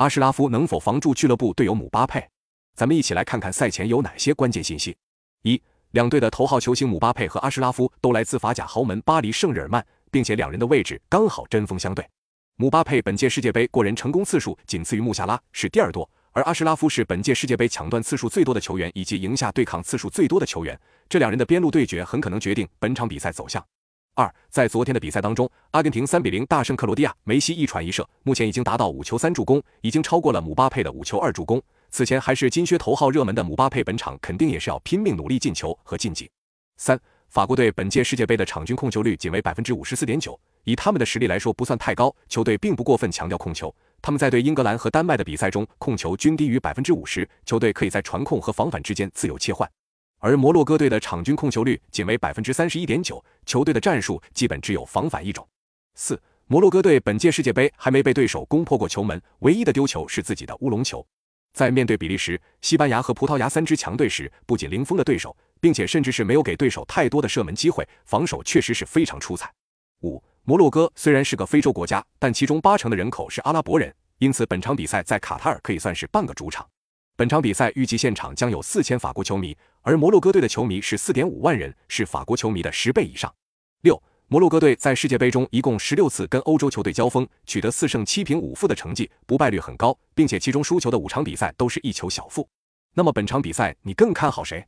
阿什拉夫能否防住俱乐部队友姆巴佩？咱们一起来看看赛前有哪些关键信息。一、两队的头号球星姆巴佩和阿什拉夫都来自法甲豪门巴黎圣日耳曼，并且两人的位置刚好针锋相对。姆巴佩本届世界杯过人成功次数仅次于穆夏拉，是第二多。而阿什拉夫是本届世界杯抢断次数最多的球员，以及赢下对抗次数最多的球员。这两人的边路对决很可能决定本场比赛走向。二，在昨天的比赛当中，阿根廷三比零大胜克罗地亚，梅西一传一射，目前已经达到五球三助攻，已经超过了姆巴佩的五球二助攻。此前还是金靴头号热门的姆巴佩，本场肯定也是要拼命努力进球和晋级。三，法国队本届世界杯的场均控球率仅为百分之五十四点九，以他们的实力来说不算太高，球队并不过分强调控球。他们在对英格兰和丹麦的比赛中控球均低于百分之五十，球队可以在传控和防反之间自由切换。而摩洛哥队的场均控球率仅为百分之三十一点九，球队的战术基本只有防反一种。四，摩洛哥队本届世界杯还没被对手攻破过球门，唯一的丢球是自己的乌龙球。在面对比利时、西班牙和葡萄牙三支强队时，不仅零封了对手，并且甚至是没有给对手太多的射门机会，防守确实是非常出彩。五。摩洛哥虽然是个非洲国家，但其中八成的人口是阿拉伯人，因此本场比赛在卡塔尔可以算是半个主场。本场比赛预计现场将有四千法国球迷，而摩洛哥队的球迷是四点五万人，是法国球迷的十倍以上。六，摩洛哥队在世界杯中一共十六次跟欧洲球队交锋，取得四胜七平五负的成绩，不败率很高，并且其中输球的五场比赛都是一球小负。那么本场比赛你更看好谁？